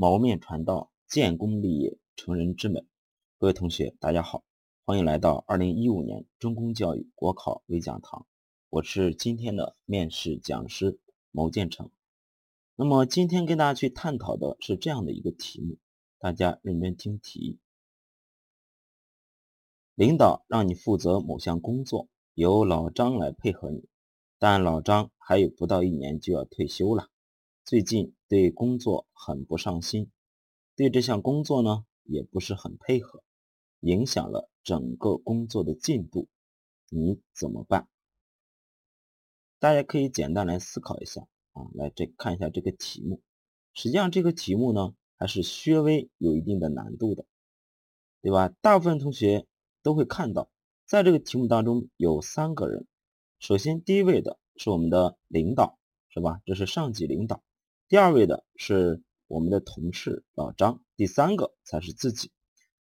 谋面传道，建功立业，成人之美。各位同学，大家好，欢迎来到二零一五年中公教育国考微讲堂。我是今天的面试讲师牟建成。那么今天跟大家去探讨的是这样的一个题目，大家认真听题。领导让你负责某项工作，由老张来配合你，但老张还有不到一年就要退休了。最近对工作很不上心，对这项工作呢也不是很配合，影响了整个工作的进度，你怎么办？大家可以简单来思考一下啊，来这看一下这个题目。实际上这个题目呢还是稍微有一定的难度的，对吧？大部分同学都会看到，在这个题目当中有三个人，首先第一位的是我们的领导，是吧？这是上级领导。第二位的是我们的同事老张，第三个才是自己。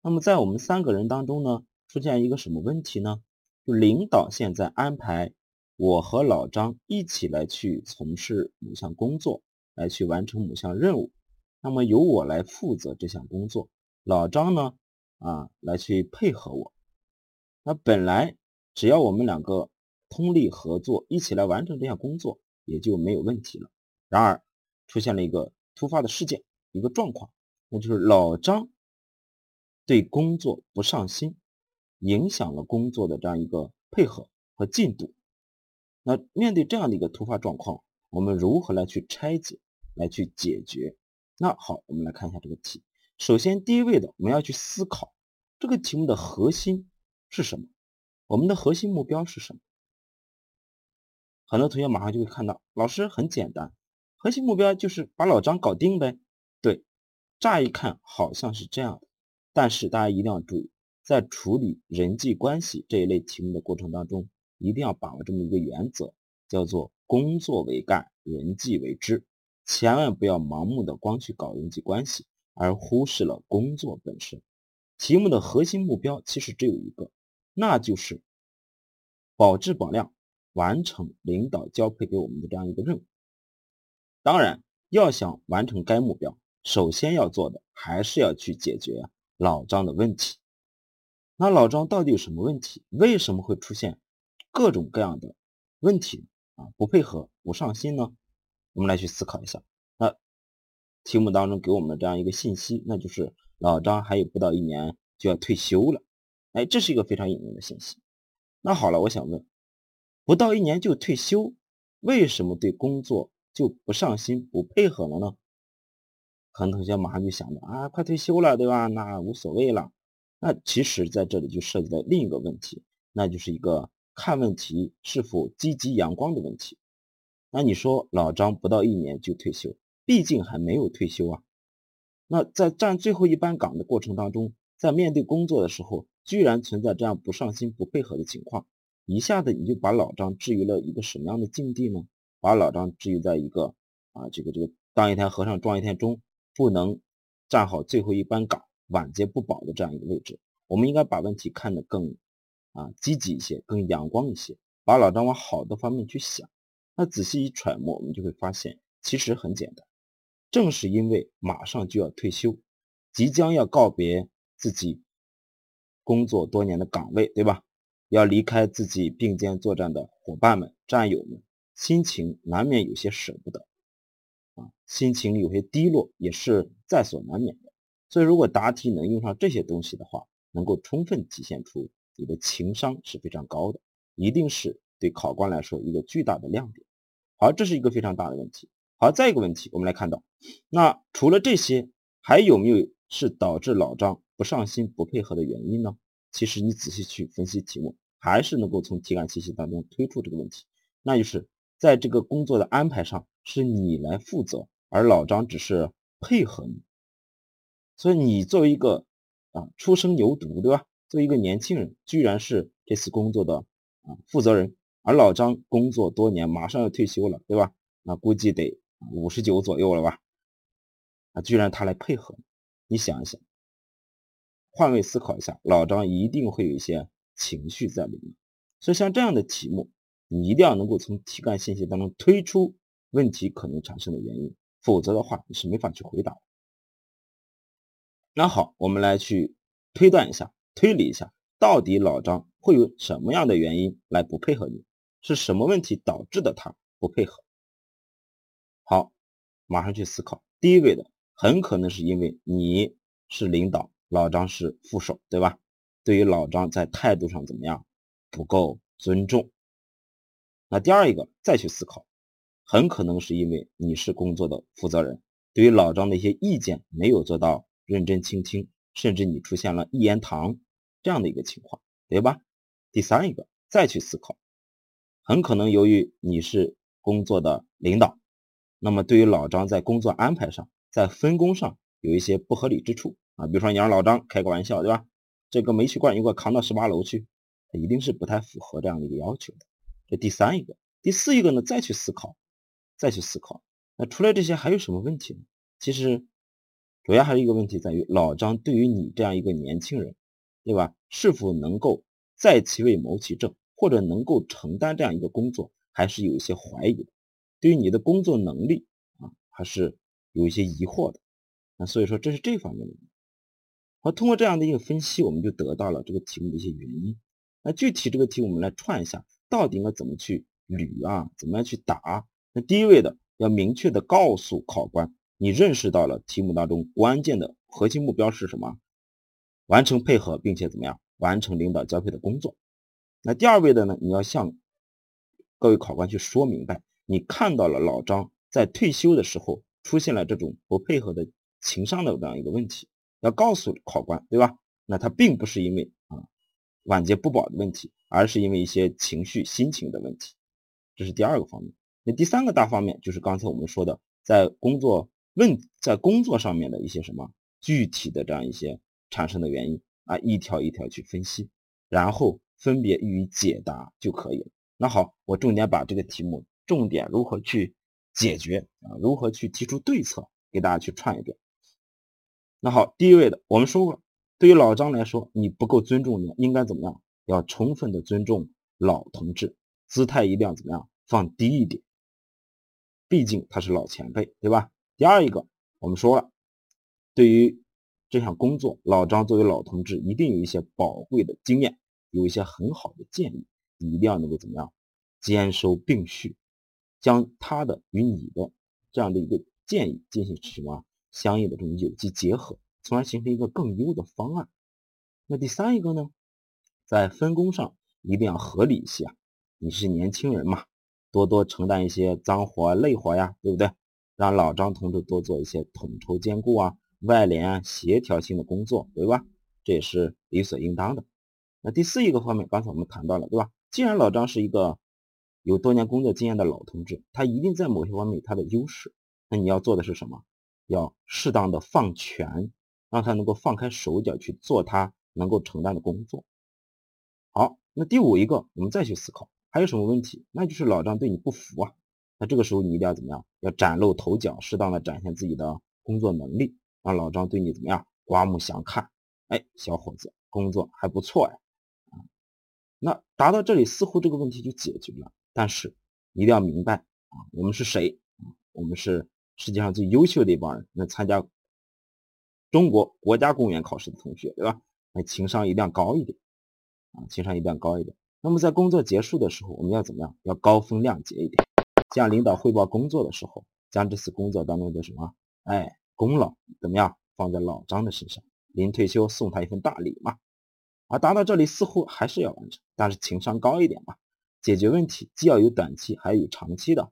那么在我们三个人当中呢，出现一个什么问题呢？就领导现在安排我和老张一起来去从事某项工作，来去完成某项任务。那么由我来负责这项工作，老张呢，啊，来去配合我。那本来只要我们两个通力合作，一起来完成这项工作，也就没有问题了。然而，出现了一个突发的事件，一个状况，那就是老张对工作不上心，影响了工作的这样一个配合和进度。那面对这样的一个突发状况，我们如何来去拆解，来去解决？那好，我们来看一下这个题。首先，第一位的我们要去思考这个题目的核心是什么？我们的核心目标是什么？很多同学马上就会看到，老师很简单。核心目标就是把老张搞定呗。对，乍一看好像是这样的，但是大家一定要注意，在处理人际关系这一类题目的过程当中，一定要把握这么一个原则，叫做工作为干，人际为之。千万不要盲目的光去搞人际关系，而忽视了工作本身。题目的核心目标其实只有一个，那就是保质保量，完成领导交配给我们的这样一个任务。当然，要想完成该目标，首先要做的还是要去解决老张的问题。那老张到底有什么问题？为什么会出现各种各样的问题啊？不配合、不上心呢？我们来去思考一下。那题目当中给我们的这样一个信息，那就是老张还有不到一年就要退休了。哎，这是一个非常隐秘的信息。那好了，我想问，不到一年就退休，为什么对工作？就不上心不配合了呢？很多同学马上就想着啊，快退休了，对吧？那无所谓了。那其实在这里就涉及到另一个问题，那就是一个看问题是否积极阳光的问题。那你说老张不到一年就退休，毕竟还没有退休啊。那在站最后一班岗的过程当中，在面对工作的时候，居然存在这样不上心不配合的情况，一下子你就把老张置于了一个什么样的境地呢？把老张置于在一个啊，这个这个当一天和尚撞一天钟，不能站好最后一班岗，晚节不保的这样一个位置。我们应该把问题看得更啊积极一些，更阳光一些，把老张往好的方面去想。那仔细一揣摩，我们就会发现，其实很简单。正是因为马上就要退休，即将要告别自己工作多年的岗位，对吧？要离开自己并肩作战的伙伴们、战友们。心情难免有些舍不得，啊，心情有些低落也是在所难免的。所以，如果答题能用上这些东西的话，能够充分体现出你的情商是非常高的，一定是对考官来说一个巨大的亮点。好，这是一个非常大的问题。好，再一个问题，我们来看到，那除了这些，还有没有是导致老张不上心、不配合的原因呢？其实你仔细去分析题目，还是能够从题干信息当中推出这个问题，那就是。在这个工作的安排上，是你来负责，而老张只是配合你。所以你作为一个啊初生牛犊，对吧？作为一个年轻人，居然是这次工作的啊负责人，而老张工作多年，马上要退休了，对吧？那估计得五十九左右了吧？啊，居然他来配合，你想一想，换位思考一下，老张一定会有一些情绪在里面。所以像这样的题目。你一定要能够从题干信息当中推出问题可能产生的原因，否则的话你是没法去回答。那好，我们来去推断一下，推理一下，到底老张会有什么样的原因来不配合你？是什么问题导致的他不配合？好，马上去思考。第一位的，很可能是因为你是领导，老张是副手，对吧？对于老张在态度上怎么样，不够尊重。那第二一个，再去思考，很可能是因为你是工作的负责人，对于老张的一些意见没有做到。认真倾听，甚至你出现了一言堂这样的一个情况，对吧？第三一个，再去思考，很可能由于你是工作的领导，那么对于老张在工作安排上，在分工上有一些不合理之处啊，比如说你让老张开个玩笑，对吧？这个煤气罐你给我扛到十八楼去，一定是不太符合这样的一个要求的。这第三一个，第四一个呢，再去思考，再去思考，那除了这些还有什么问题呢？其实。主要还是一个问题在于，老张对于你这样一个年轻人，对吧？是否能够在其位谋其政，或者能够承担这样一个工作，还是有一些怀疑的。对于你的工作能力啊，还是有一些疑惑的。那所以说，这是这方面的。好，通过这样的一个分析，我们就得到了这个题目的一些原因。那具体这个题，我们来串一下，到底应该怎么去捋啊？怎么样去答？那第一位的，要明确的告诉考官。你认识到了题目当中关键的核心目标是什么？完成配合，并且怎么样完成领导交配的工作？那第二位的呢？你要向各位考官去说明白，你看到了老张在退休的时候出现了这种不配合的情商的这样一个问题，要告诉考官，对吧？那他并不是因为啊晚节不保的问题，而是因为一些情绪心情的问题，这是第二个方面。那第三个大方面就是刚才我们说的，在工作。问在工作上面的一些什么具体的这样一些产生的原因啊，一条一条去分析，然后分别予以解答就可以了。那好，我重点把这个题目重点如何去解决啊，如何去提出对策，给大家去串一遍。那好，第一位的我们说过，对于老张来说，你不够尊重你，应该怎么样？要充分的尊重老同志，姿态一定要怎么样？放低一点，毕竟他是老前辈，对吧？第二一个，我们说了，对于这项工作，老张作为老同志，一定有一些宝贵的经验，有一些很好的建议，你一定要能够怎么样，兼收并蓄，将他的与你的这样的一个建议进行什么相应的这种有机结合，从而形成一个更优的方案。那第三一个呢，在分工上一定要合理一些啊，你是年轻人嘛，多多承担一些脏活累活呀，对不对？让老张同志多做一些统筹兼顾啊、外联啊、协调性的工作，对吧？这也是理所应当的。那第四一个方面，刚才我们谈到了，对吧？既然老张是一个有多年工作经验的老同志，他一定在某些方面有他的优势。那你要做的是什么？要适当的放权，让他能够放开手脚去做他能够承担的工作。好，那第五一个，我们再去思考还有什么问题？那就是老张对你不服啊。那这个时候你一定要怎么样？要崭露头角，适当的展现自己的工作能力，让老张对你怎么样？刮目相看。哎，小伙子，工作还不错呀。啊，那达到这里，似乎这个问题就解决了。但是一定要明白啊，我们是谁？我们是世界上最优秀的一帮人，那参加中国国家公务员考试的同学，对吧？那情商一定要高一点啊，情商一定要高一点。那么在工作结束的时候，我们要怎么样？要高风亮节一点。向领导汇报工作的时候，将这次工作当中的什么，哎，功劳怎么样放在老张的身上？临退休送他一份大礼嘛。而达到这里似乎还是要完成，但是情商高一点嘛，解决问题既要有短期，还要有长期的。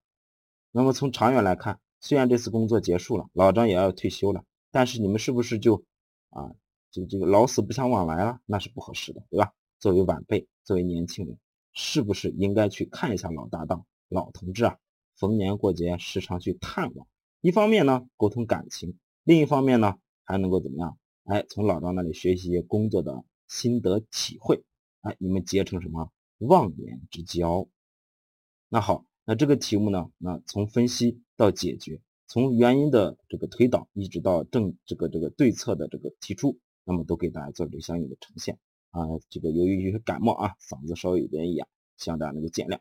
那么从长远来看，虽然这次工作结束了，老张也要退休了，但是你们是不是就啊，就这个老死不相往来了？那是不合适的，对吧？作为晚辈，作为年轻人，是不是应该去看一下老搭档、老同志啊？逢年过节时常去探望，一方面呢沟通感情，另一方面呢还能够怎么样？哎，从老张那里学习工作的心得体会，哎，你们结成什么忘年之交？那好，那这个题目呢，那从分析到解决，从原因的这个推导，一直到正这个这个对策的这个提出，那么都给大家做了相应的呈现啊。这个由于有些感冒啊，嗓子稍微有点哑，希望大家能够见谅。